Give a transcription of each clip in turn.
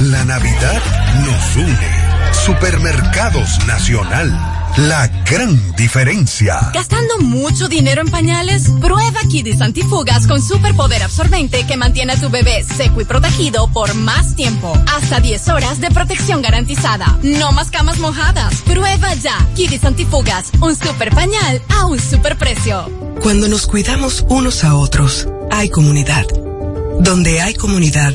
La Navidad nos une. Supermercados Nacional. La gran diferencia. ¿Gastando mucho dinero en pañales? Prueba Kidis Antifugas con superpoder absorbente que mantiene a tu bebé seco y protegido por más tiempo. Hasta 10 horas de protección garantizada. No más camas mojadas. Prueba ya. Kidis Antifugas. Un super pañal a un super precio. Cuando nos cuidamos unos a otros, hay comunidad. Donde hay comunidad,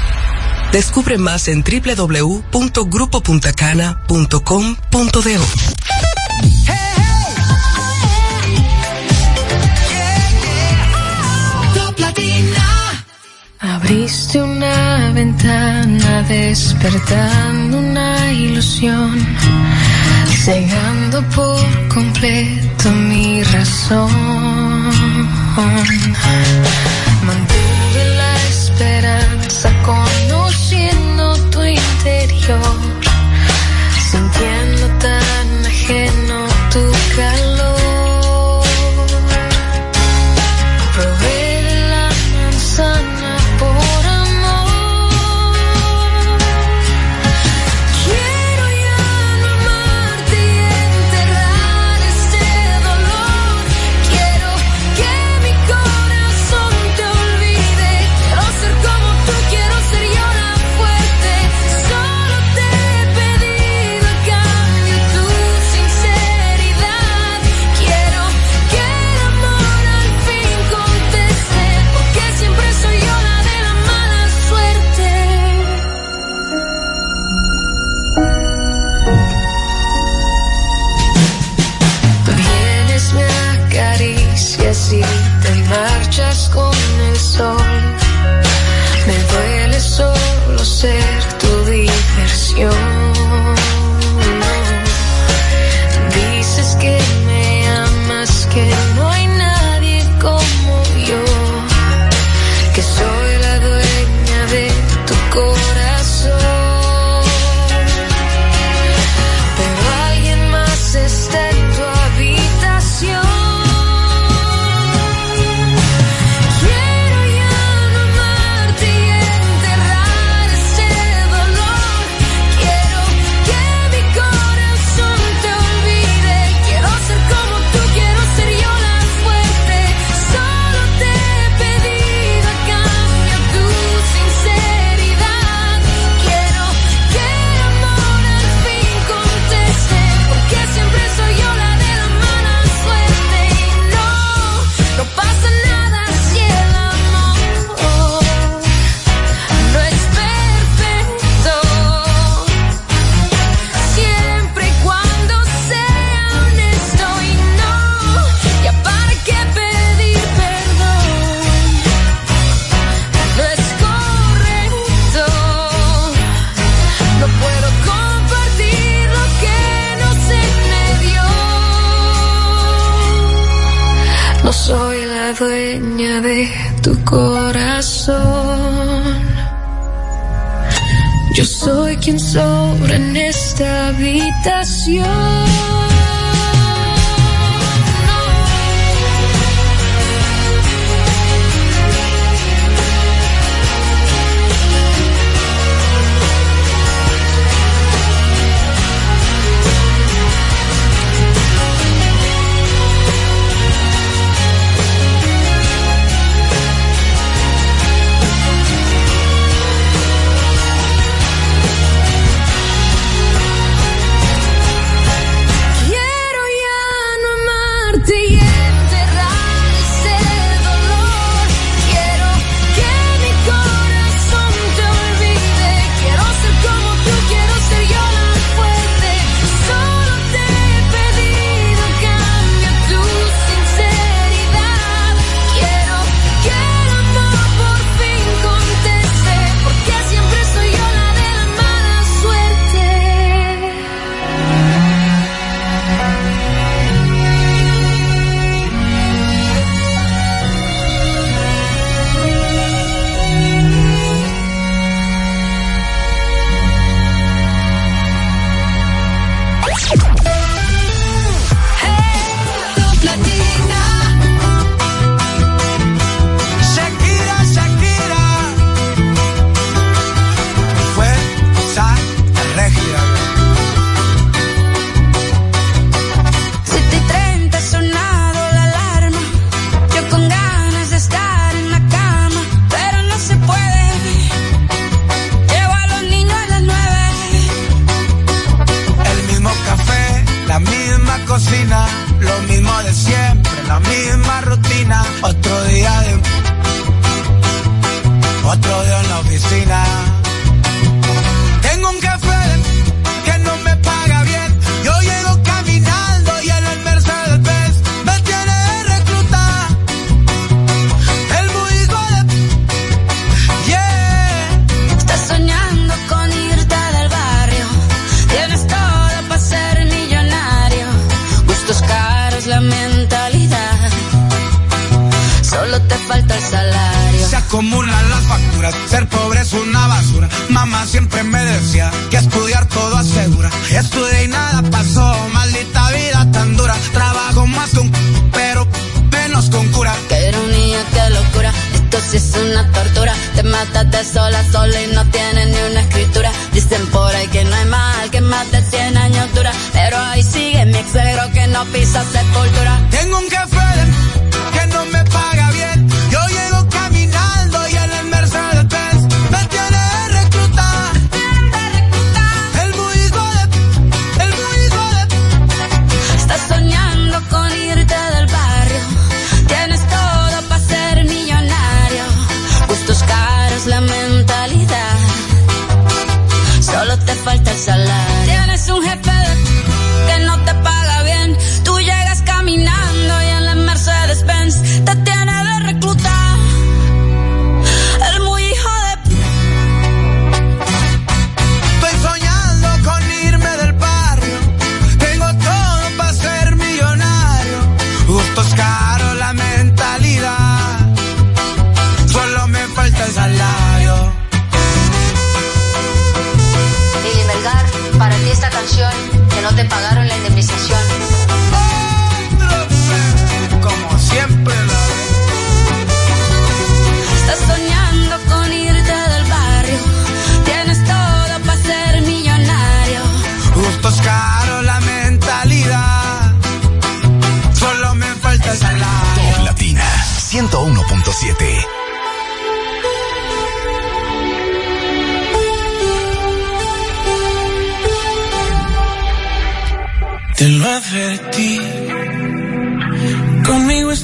Descubre más en www.grupopuntacana.com.do. Abriste una ventana despertando una ilusión, cegando por completo mi razón. Mantuve la esperanza tu う。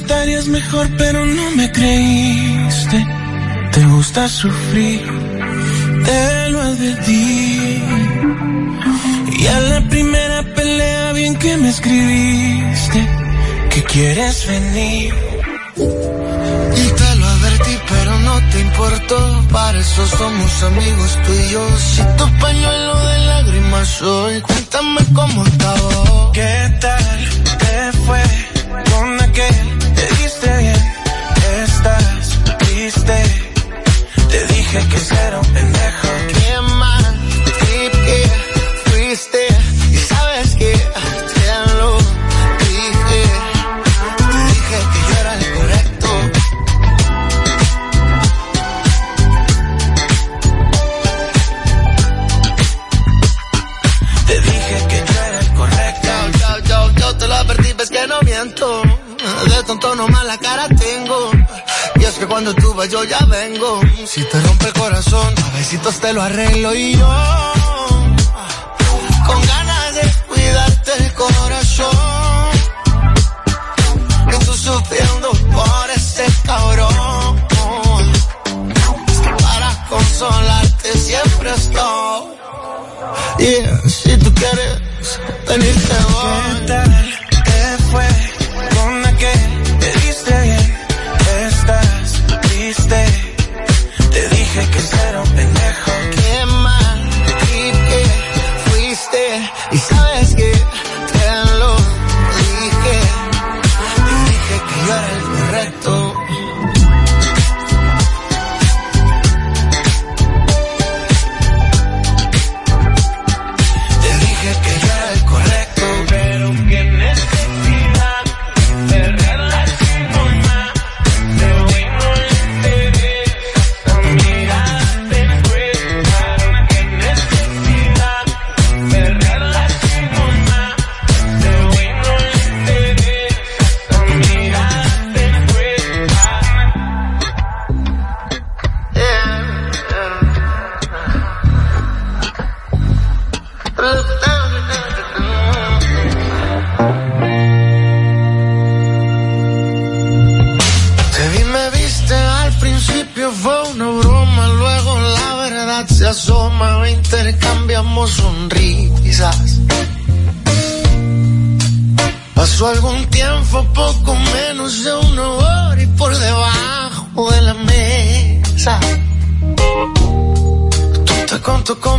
estarías mejor, pero no me creíste. Te gusta sufrir, te lo advertí. Y a la primera pelea, bien que me escribiste, que quieres venir. Y te lo advertí, pero no te importó. Para eso somos amigos tú y yo. Si tu pañuelo de lágrimas soy, cuéntame cómo estaba. ¿Qué tal te fue con aquel? Te dije que era un pendejo. Qué mal trip que fuiste. Y sabes que te lo dije. Te dije que yo era el correcto. Te dije que yo era el correcto. Yo, yo, yo, yo te lo advertí, ves que no miento. De tonto nomás la cara cuando tú vas yo ya vengo. Si te rompe el corazón, a besitos te lo arreglo y yo. Con ganas de cuidarte el corazón. Que tú sufriendo por ese cabrón. Para consolarte siempre estoy. Y si tú quieres venirte voy.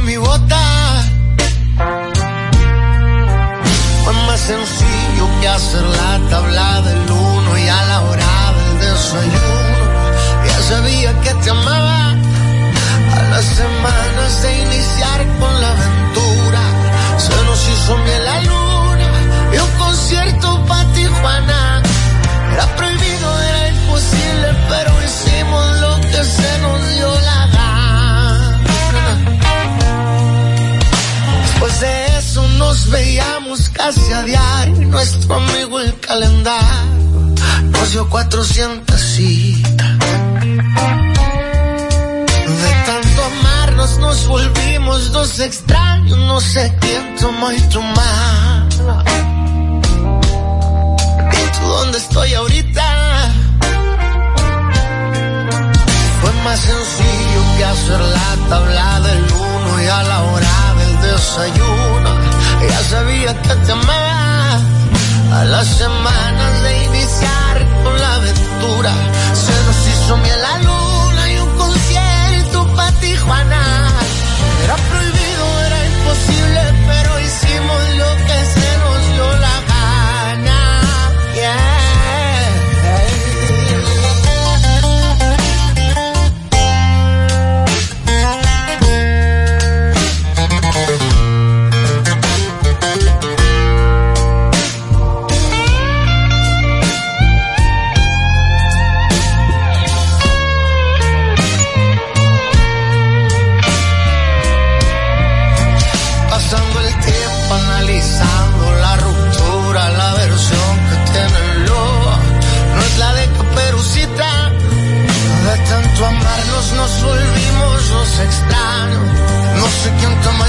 Mi. Fue más sencillo que hacer la tabla del uno y a la hora del desayuno. Ya sabía que te amaba. A las semanas de iniciar con la casi diario. Nuestro amigo el calendario nos dio 400 citas. De tanto amarnos nos volvimos dos extraños. No sé quién tomó y tomaba. ¿Y tú dónde estoy ahorita? Fue más sencillo que hacer la tabla del uno y a la hora del desayuno. Ya sabía que te amaba. A las semanas de iniciar con la aventura, se nos hizo miel la luna y un concierto para Tijuana. Era prohibido, era imposible, sé quién tomó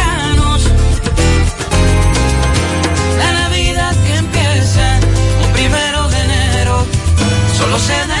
Solo se da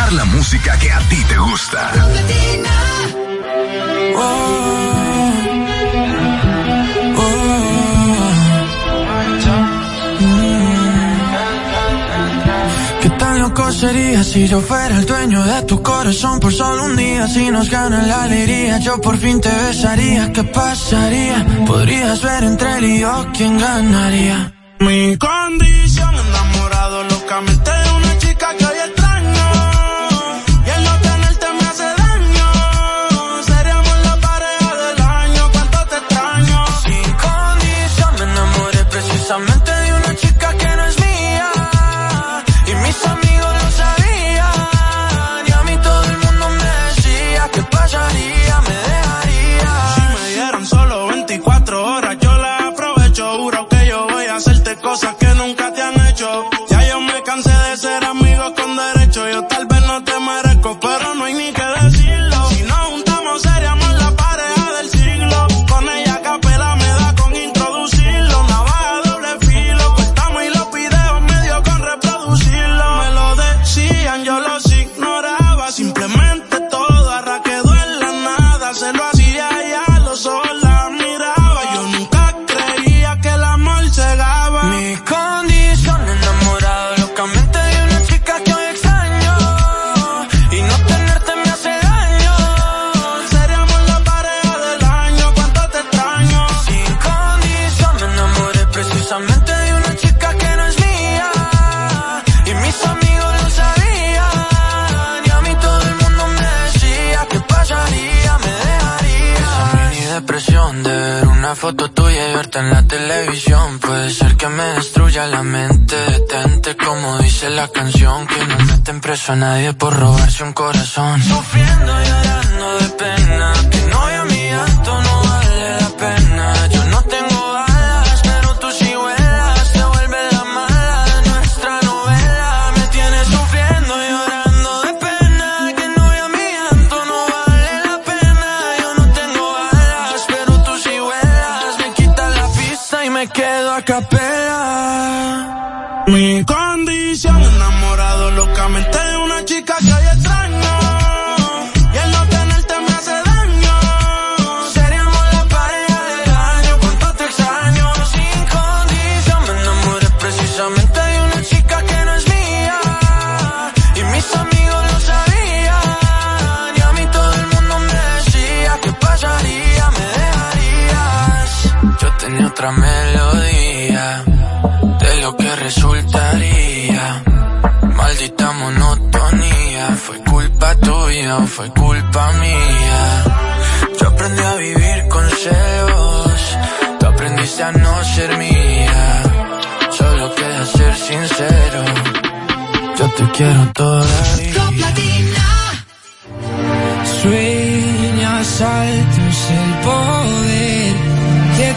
escuchar la música que a ti te gusta. Oh, oh, ¿Qué tan loco sería si yo fuera el dueño de tu corazón por solo un día? Si nos gana la alegría, yo por fin te besaría. ¿Qué pasaría? Podrías ver entre él y yo quién ganaría. Mi condición dice la canción. Que no meten preso a nadie por robarse un corazón. Sufriendo y llorando de pena. Que novia otra melodía de lo que resultaría. Maldita monotonía, fue culpa tuya o fue culpa mía. Yo aprendí a vivir con celos, tú aprendiste a no ser mía. Solo queda ser sincero, yo te quiero todavía. Sueñas alto es el poder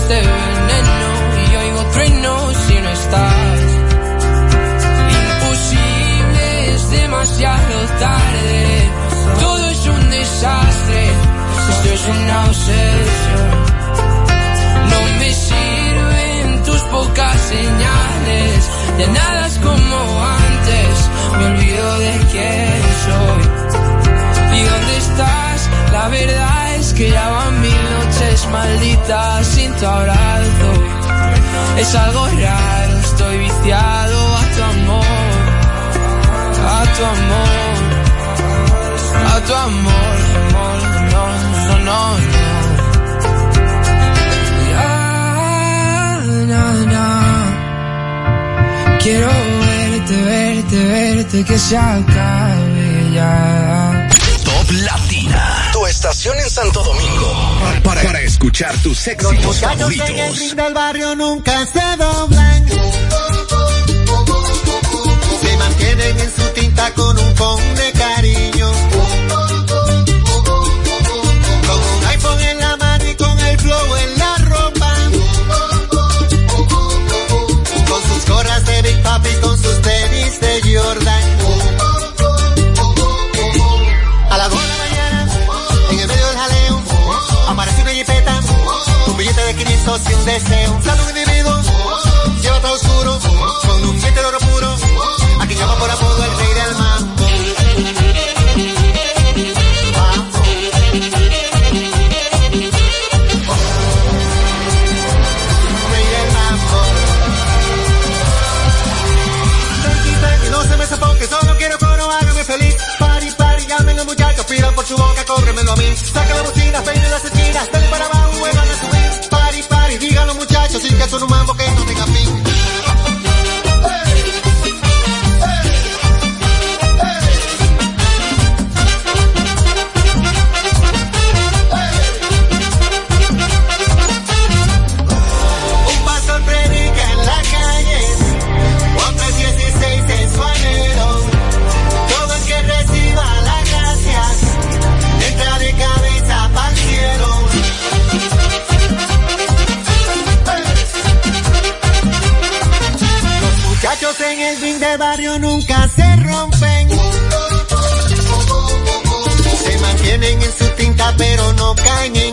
este veneno y oigo truenos si no estás. Imposible, es demasiado tarde. Todo es un desastre. Esto es una obsesión. No me sirven tus pocas señales. Ya nada es como antes. Me olvido de quién soy. ¿Y dónde estás? La verdad es que ya van mil noches malditas sin tu abrazo. Es algo raro, estoy viciado a tu amor. A tu amor. A tu amor, amor, no, no, no, no. Ya, na, na. Quiero verte, verte, verte, que se acabe ya. Top Latina. Estación en Santo Domingo. Para, para escuchar tus éxitos Muchachos en el favoritos. ring del barrio nunca se doblan. Se mantienen en su tinta con un pon de cariño. Y un deseo. Un individuo, lleva todo oscuro, con un diente de oro puro. Aquí llama por apodo el rey del mambo. Rey del tranqui, no se me sofoque, solo quiero coro, hágame feliz. Pari, pari, llamen los muchachos, pidan por su boca, cóbremelo a mí. Saca la bocina, peine las esquinas, dale para pero no caen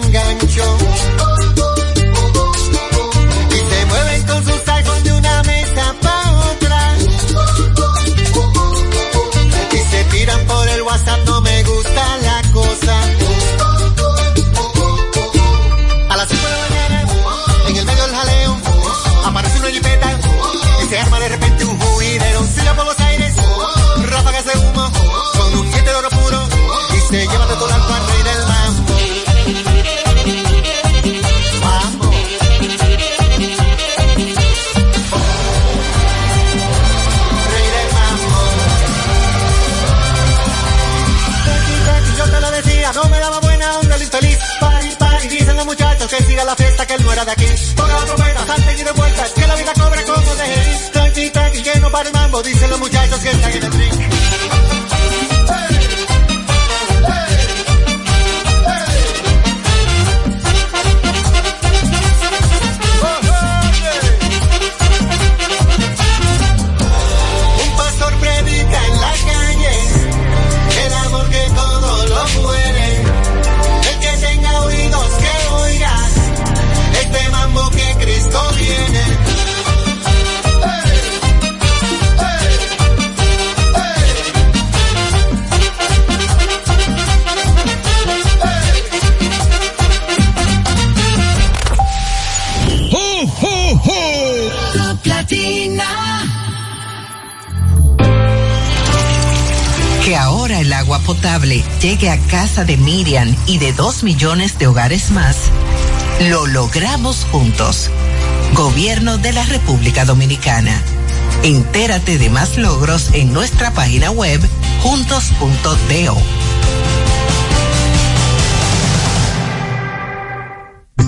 llegue a casa de Miriam y de dos millones de hogares más, lo logramos juntos. Gobierno de la República Dominicana. Entérate de más logros en nuestra página web juntos.do.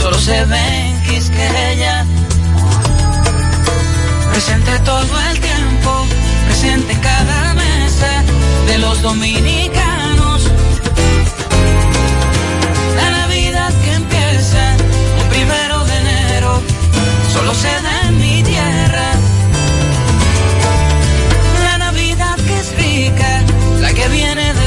solo se ve en Quisqueya. Presente todo el tiempo, presente en cada mesa de los dominicanos. La Navidad que empieza el primero de enero, solo se da en mi tierra. La Navidad que es rica, la que viene del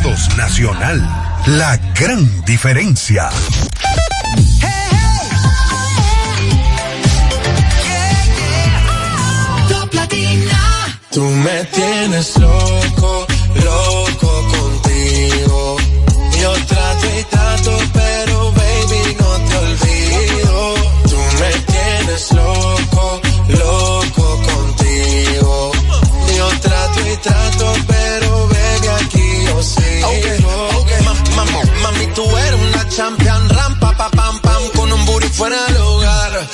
Nacional. La gran diferencia. Tú me tienes loco, loco contigo. Yo trato y trato, pero baby no te olvido. Tú me tienes loco, loco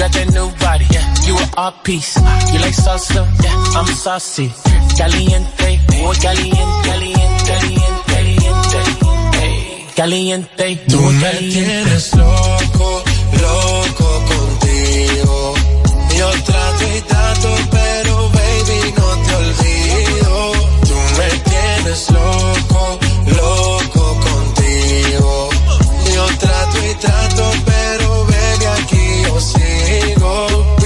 Got that new body, yeah. You an art piece. You like salsa, yeah. I'm saucy. Caliente, muy caliente, caliente, caliente, caliente. Caliente, Tú me tienes loco, loco contigo. Yo trato y trato, pero baby no te olvido. Tú me tienes loco, loco contigo. Yo trato y trato, pero aquí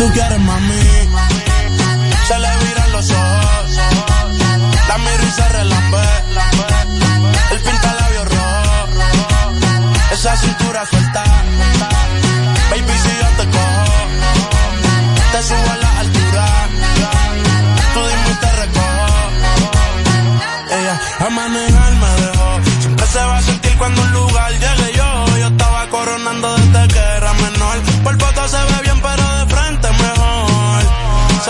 Tú quieres mami. Se le viran los ojos. La miro y se relambe. El pinta labios rojo. Esa cintura suelta. Baby, si yo te cojo, te subo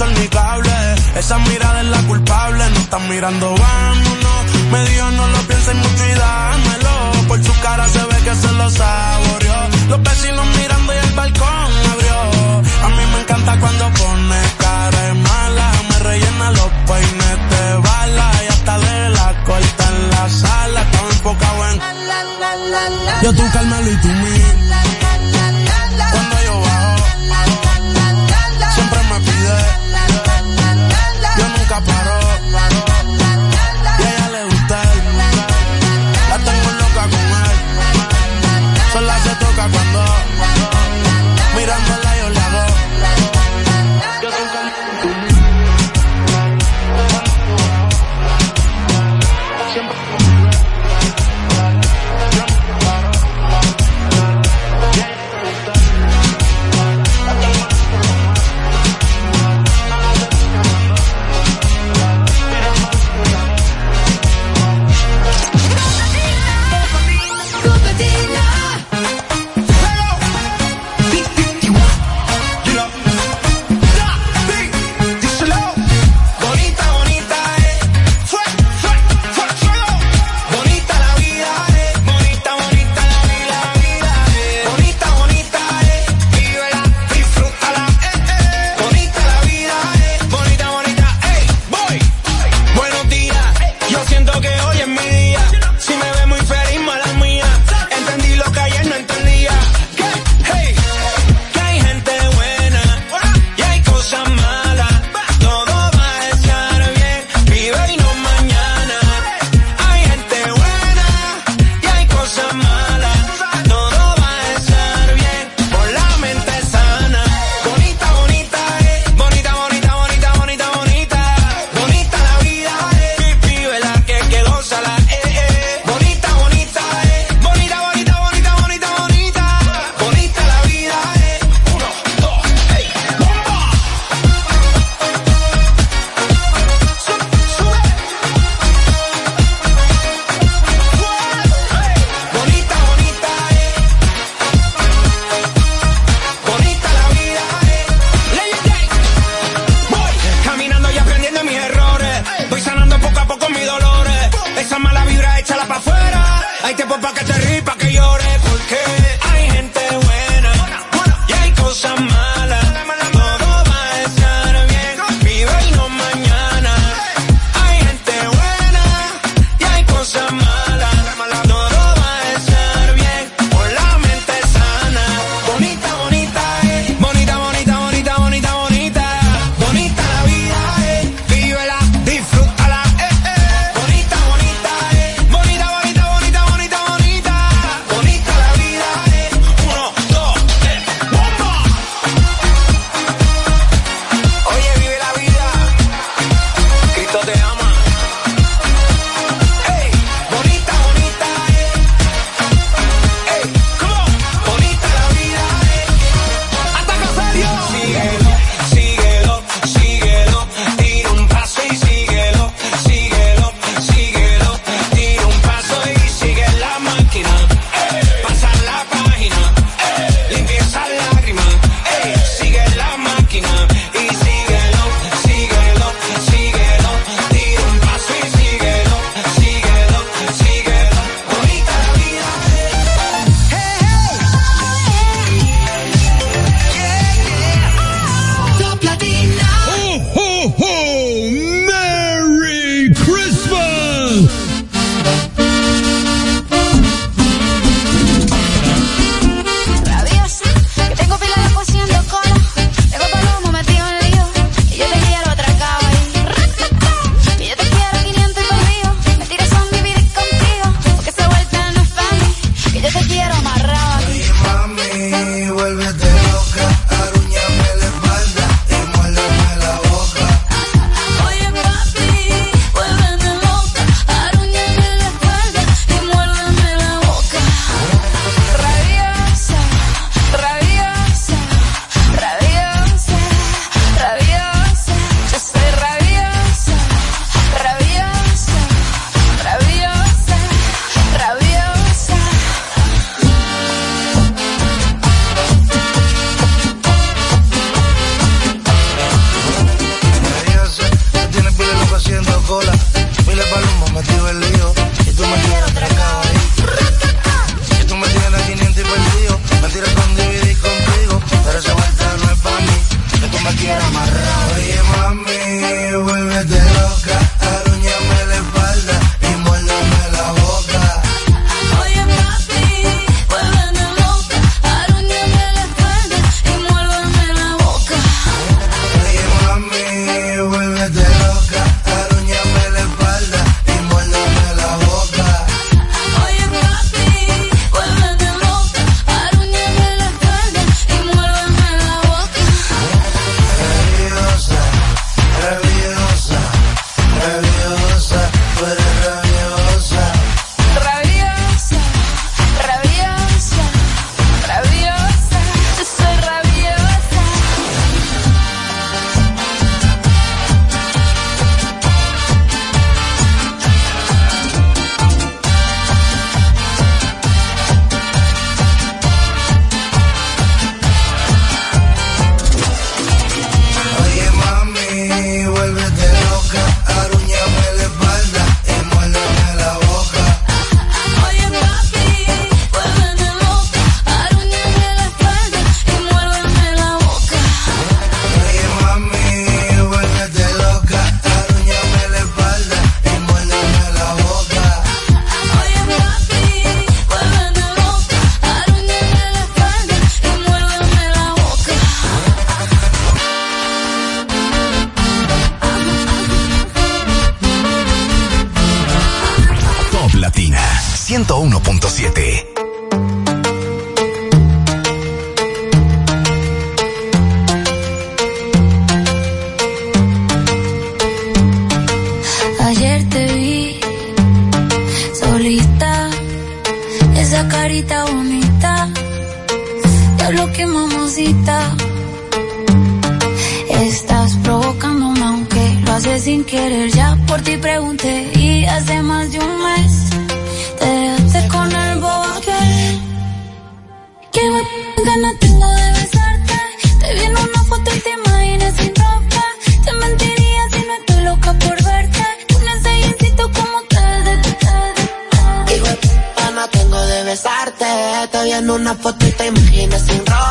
Televisor ni cable. Esa mirada es la culpable, no están mirando, vámonos. Me dijo no lo pienses mucho y dámelo. Por su cara se ve que se lo saboreó. Los vecinos mirando y el balcón abrió. A mí me encanta cuando pone cara de mala. Me rellena los peines de bala y hasta de la corta en la sala. Estaba enfocado en yo tú Carmelo y tú mí.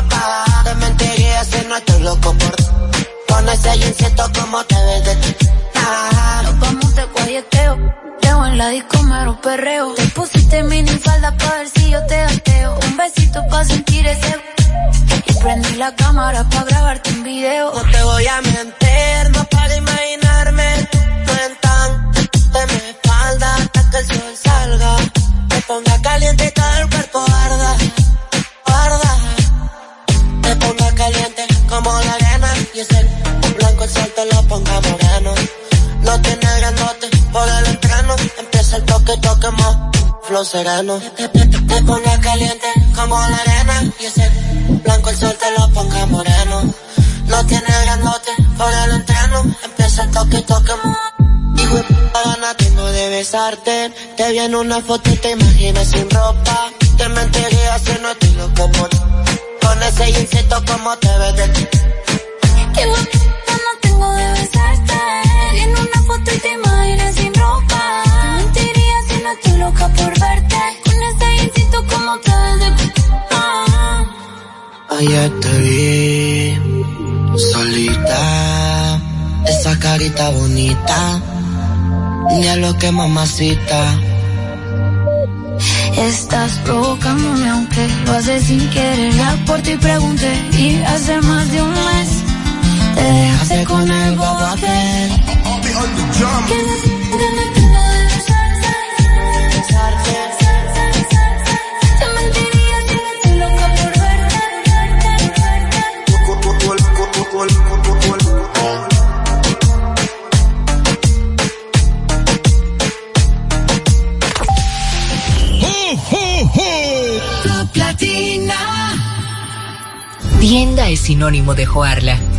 Ropa. Te mentiría si no estoy loco por Con ese jeansito como te ves de ti. Ah, Nos vamos de guayeteo. Leo en la disco mero perreo. Te pusiste mini falda pa' ver si yo te gateo. Un besito pa' sentir ese. Y prendí la cámara pa' grabarte un video. No te voy a mentir, no para imaginarme. No en tan de mi espalda hasta que el sol salga. Me ponga caliente te ponga moreno. No tiene grandote por el entreno, empieza el toque, toque más flow sereno. Me ponga caliente como la arena y ese blanco el sol te lo ponga moreno. No tiene grandote por el entreno, empieza el toque, toque más. Hijo gana tengo de besarte. Te vi en una foto y te imaginas sin ropa. Te mentiría si no estoy loco por Con ese jeansito como te ves de ti. Qué guapa no tengo de foto y te imaginas sin ropa. Te mentiría si no estoy loca por verte. Con ese jeansito como te de Ah. Ayer te vi solita, esa carita bonita, ni a lo que mamacita. Estás provocándome aunque lo haces sin querer. Ya por ti pregunté y hace más de un mes te dejaste con el bobo aquel. Estoy loca por Tienda es sinónimo de Joarla.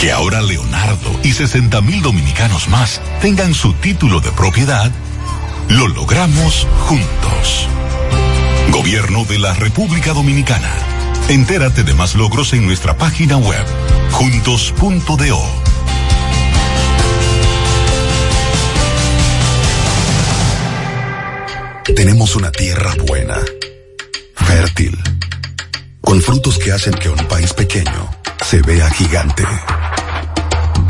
Que ahora Leonardo y 60 mil dominicanos más tengan su título de propiedad, lo logramos juntos. Gobierno de la República Dominicana. Entérate de más logros en nuestra página web, juntos.do. Tenemos una tierra buena, fértil, con frutos que hacen que un país pequeño se vea gigante.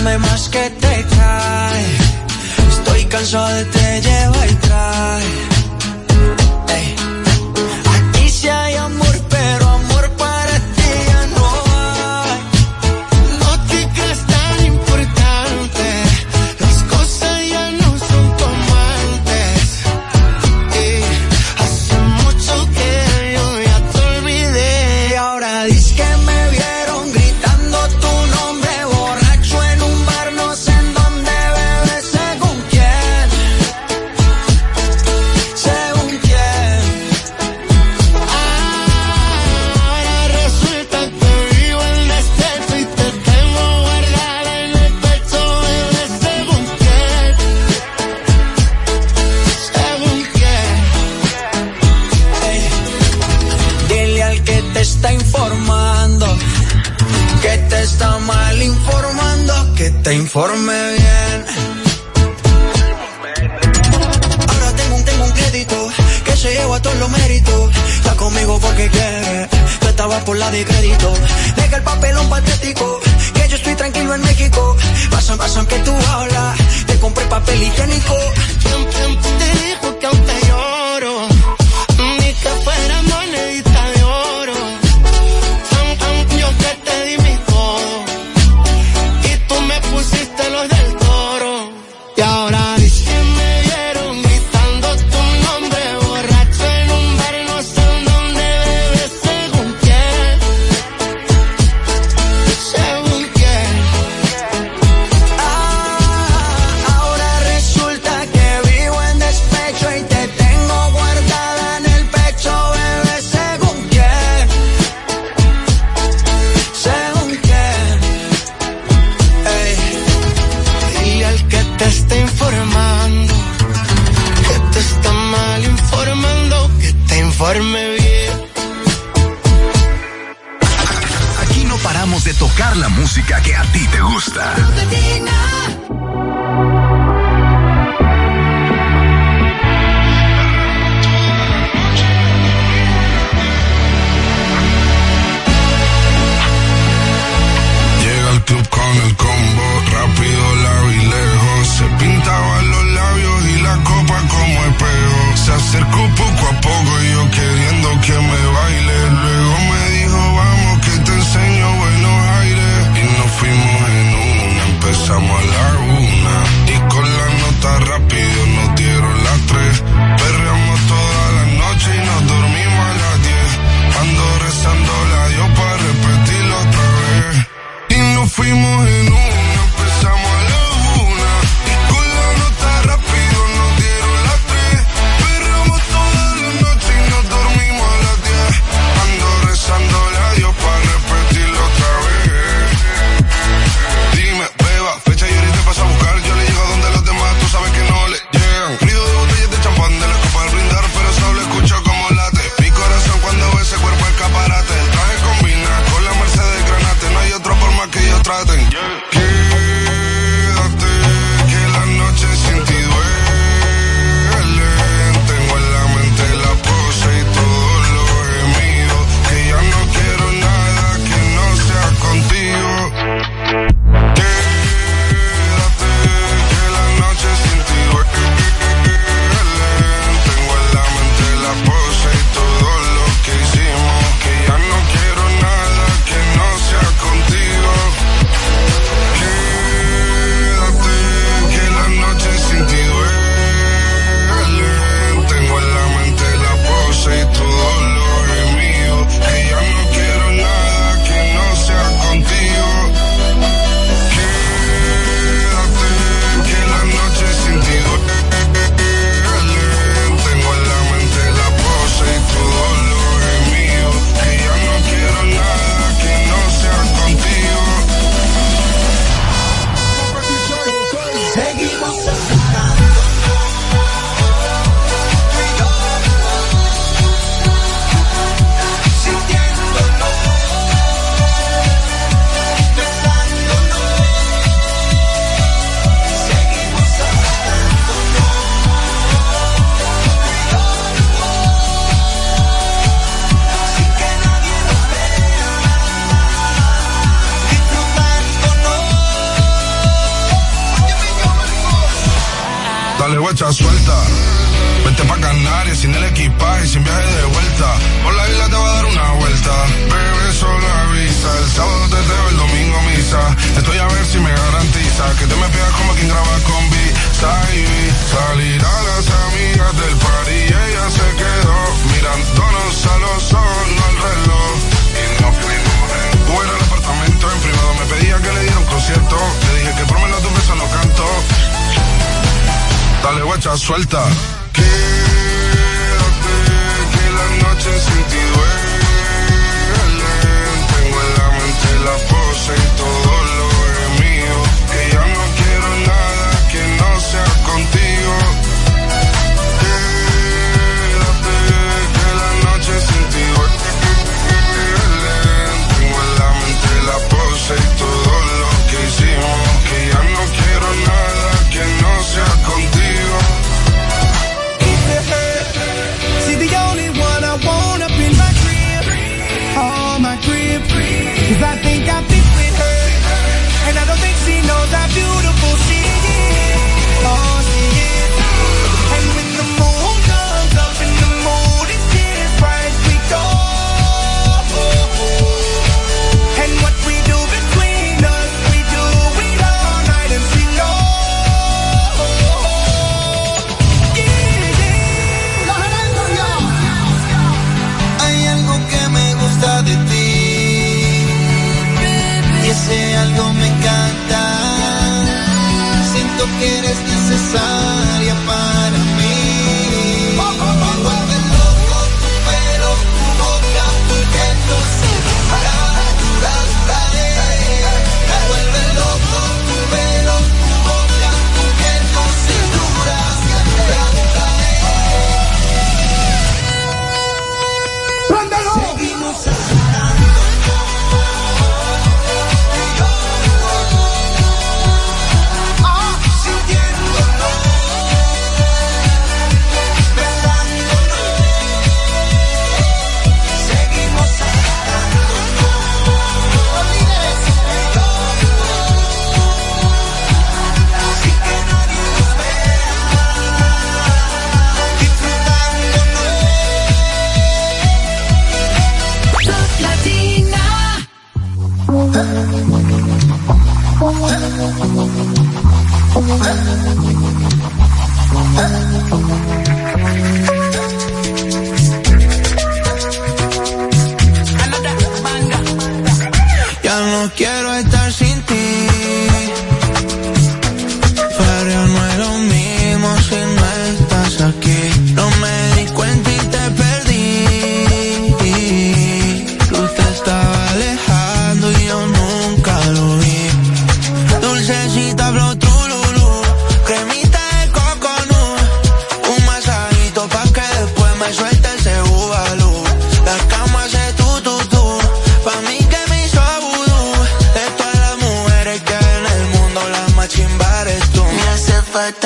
Chisme más que te cae. Estoy cansado de te lleva y trae.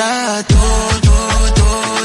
da todo, todo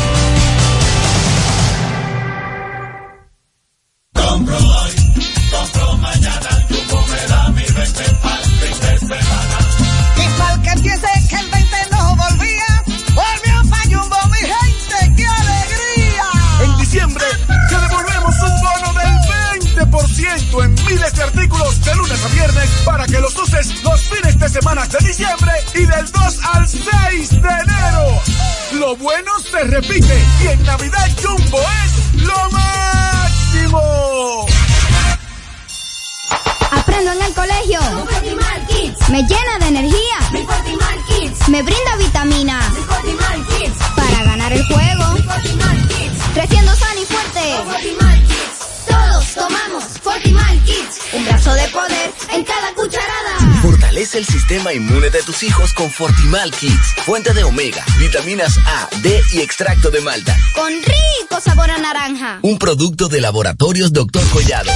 El sistema inmune de tus hijos con Fortimal Kids, fuente de omega, vitaminas A, D y extracto de malta. Con rico sabor a naranja. Un producto de laboratorios Doctor Collado.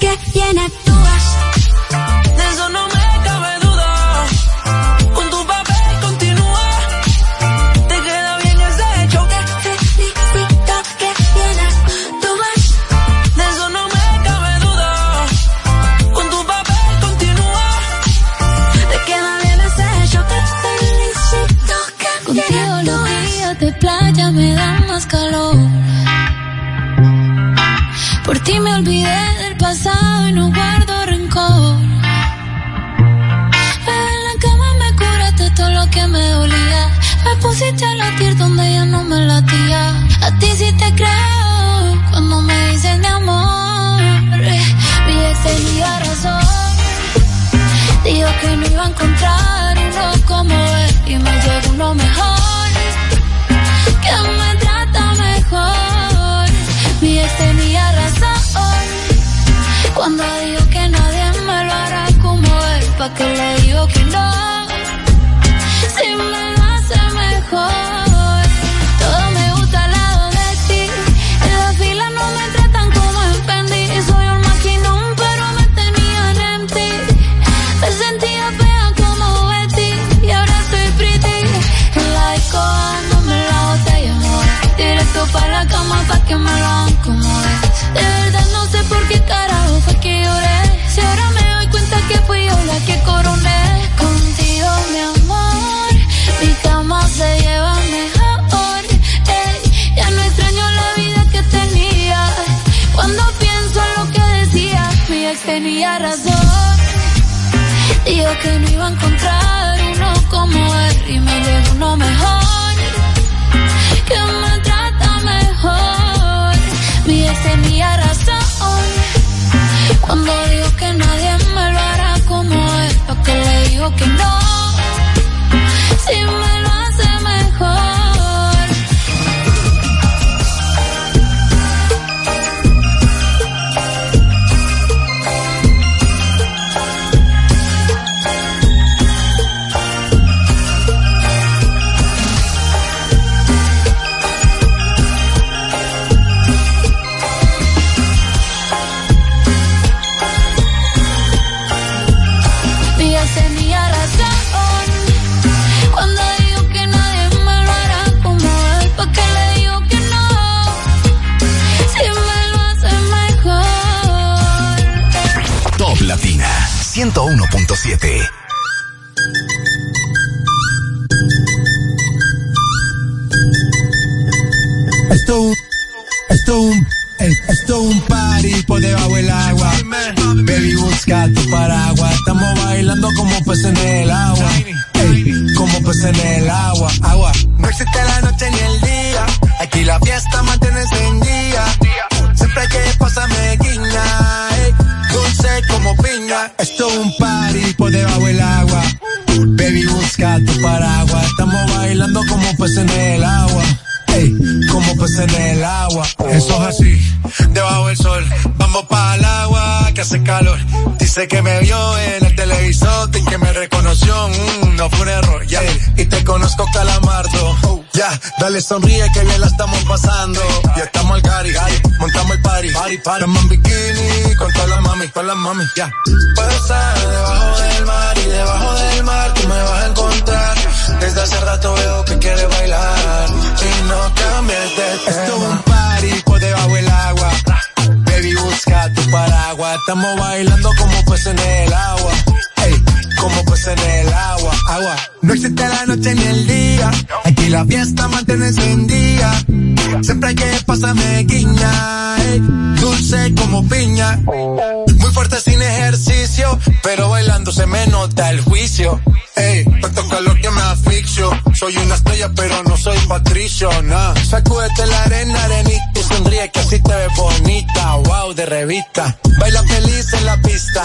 Que bien actúas. De eso no me cabe duda. Con tu papel continúa. Te queda bien ese hecho. Te felicito que bien actúas. De eso no me cabe duda. Con tu papel continúa. Te queda bien ese hecho. Te felicito que bien Contigo los actúas. días de playa me dan más calor. Por ti me olvidé Latir donde ya no me latía. A ti sí te creo cuando me dices mi amor. Mi ex tenía razón. Dijo que no iba a encontrar uno como él y me llegó uno mejor que me trata mejor. Mi ex tenía razón cuando dijo que nadie me lo hará como él, pa' que le digo que no. Tenía razón. Dijo que no iba a encontrar uno como él y me llegó uno mejor, que me trata mejor. Mi ex tenía razón cuando dijo que nadie me lo hará como él, lo que le digo que no, si me Latina 101.7. Esto un, esto un, esto un party por debajo del agua. Baby, busca tu paraguas. Estamos bailando como peces en el agua. Como peces en el agua, agua. No existe la noche ni el día. Aquí la fiesta mantiene encendida. Siempre que pasa me guiña. ey, dulce Esto es un party por debajo del agua. Baby, busca tu paraguas. Estamos bailando como peces en el agua. Ey, como peces en el agua. Eso es así, debajo del sol. Vamos para el agua, que hace calor. Dice que me vio en el televisor y que me reconoció. mm, no fue un error, ya. Y te conozco, Calamardo. Ya, dale sonríe que bien la estamos pasando. Ya estamos al cari, montamos el party. Party, party. Estamos en bikini con todas las mami, con las mami, ya. Puedo estar debajo del mar y debajo del mar tú me vas a encontrar. Desde hace rato veo que quieres bailar y no cambies de tema. Esto es un party por debajo del busca tu paraguas. Estamos bailando como peces en el agua. Como peces en el agua. Agua. No existe la noche ni el día. Aquí la fiesta mantiene encendida. Siempre hay que pasarme guiña. ey, dulce como piña. Muy fuerte sin ejercicio. Pero bailando se me nota el juicio. Ey, tanto calor que me asfixio. Soy una estrella, pero no soy patricio, nah. Sacúdete la arena, arenita y sonríe que así te ves bonita. Wow, de revista. Baila feliz en la pista.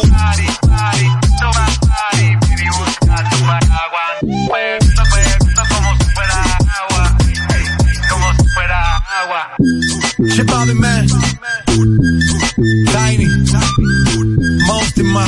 Shit Bobby Man Tiny. Most in my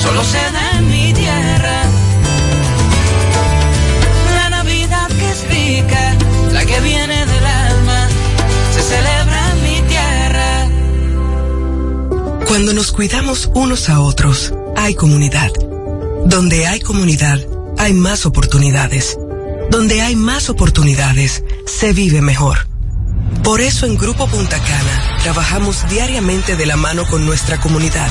Solo se da en mi tierra. La Navidad que es rica, la que viene del alma, se celebra en mi tierra. Cuando nos cuidamos unos a otros, hay comunidad. Donde hay comunidad, hay más oportunidades. Donde hay más oportunidades, se vive mejor. Por eso en Grupo Punta Cana trabajamos diariamente de la mano con nuestra comunidad,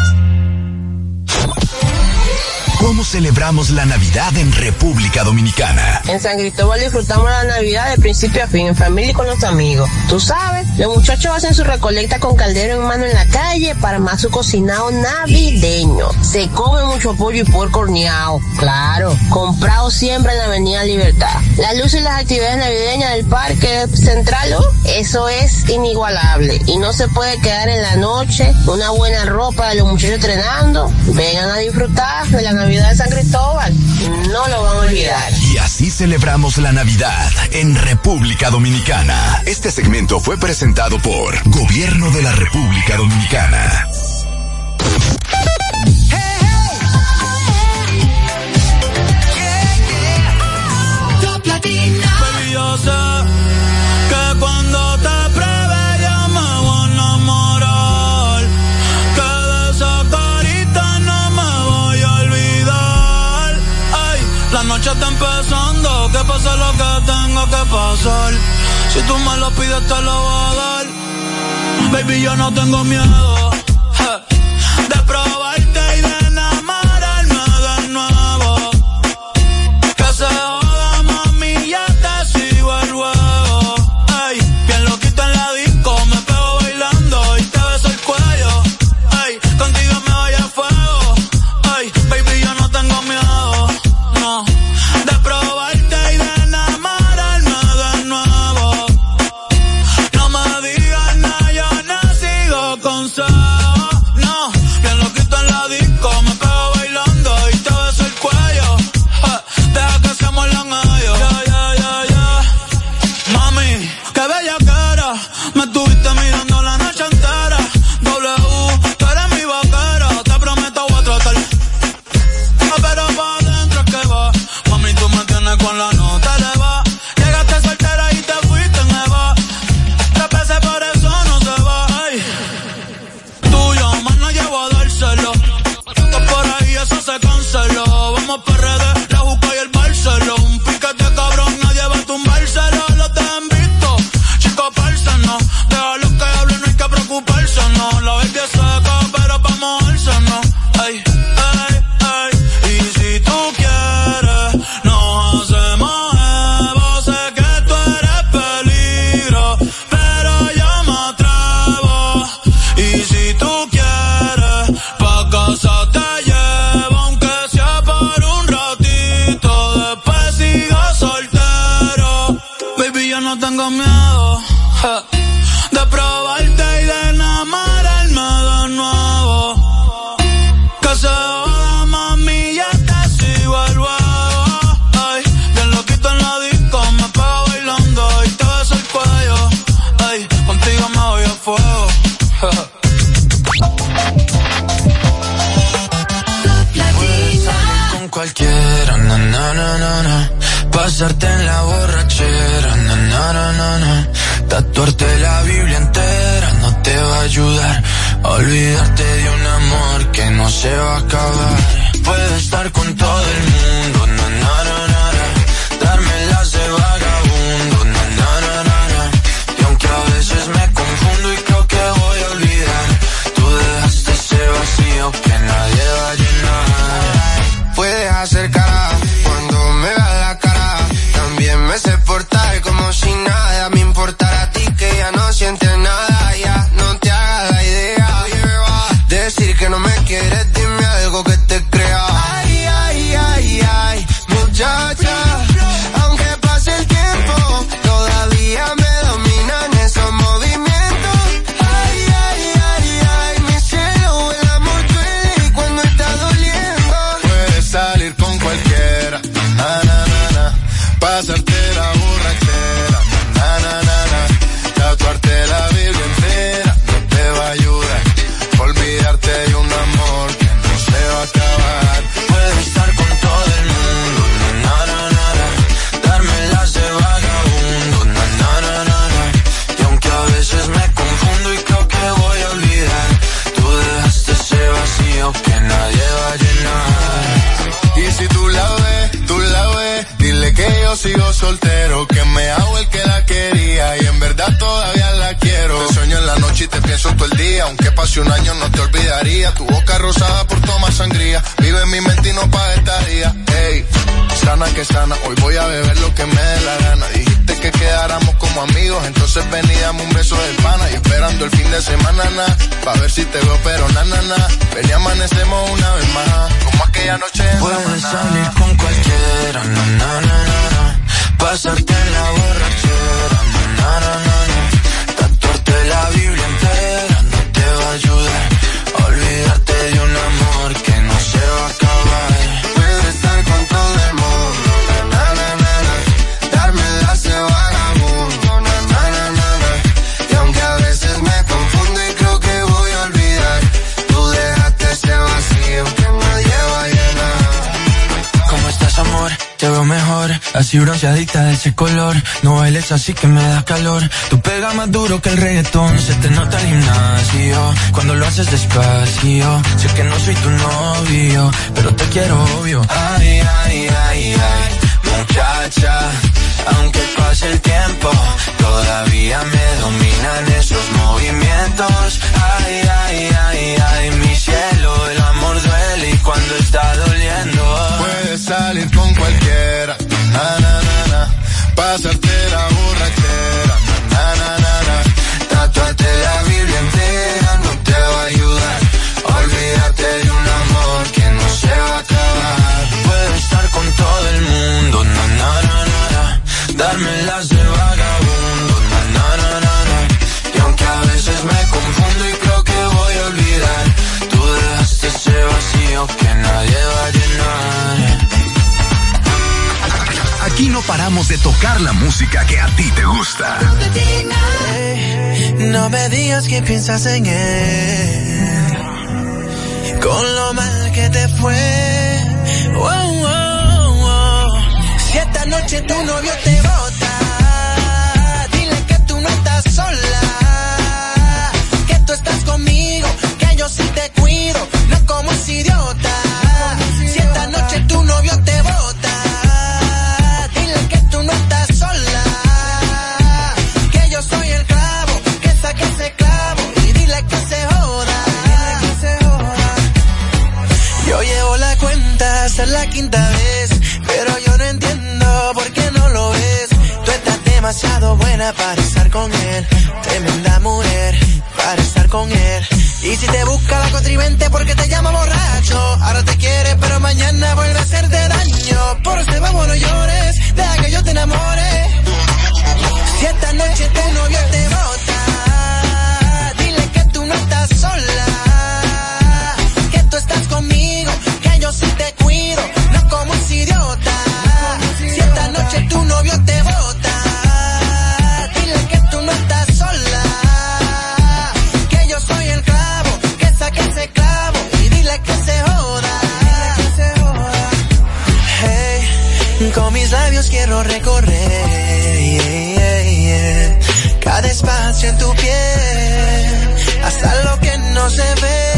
¿Cómo celebramos la Navidad en República Dominicana? En San Cristóbal disfrutamos la Navidad de principio a fin, en familia y con los amigos. Tú sabes, los muchachos hacen su recolecta con caldero en mano en la calle para más su cocinado navideño. Se come mucho pollo y puerco horneado, claro, comprado siempre en la Avenida Libertad. Las luces y las actividades navideñas del Parque Central, eso es inigualable y no se puede quedar en la noche una buena ropa de los muchachos entrenando. Vengan a disfrutar de la Navidad de San Cristóbal, no lo van a olvidar. Y así celebramos la Navidad en República Dominicana. Este segmento fue presentado presentado por Gobierno de la República Dominicana. que cuando te prevé yo me voy a enamorar, que de esa carita no me voy a olvidar. Ay, la noche está empezando, que pasa lo que tengo que pasar. Si tú me lo pides, te lo voy a dar. Baby, yo no tengo miedo. pasarte Paramos de tocar la música que a ti te gusta. Eh, no me digas que piensas en él. Con lo mal que te fue. Oh, oh, oh. Si esta noche tu novio te va. demasiado buena para estar con él. Tremenda mujer para estar con él. Y si te busca la contribente porque te llama borracho, ahora te quiere pero mañana vuelve a hacerte daño. Por ese vamos no llores, deja que yo te enamore. Si esta noche tu novio te quiero recorrer yeah, yeah, cada espacio en tu piel, hasta lo que no se ve.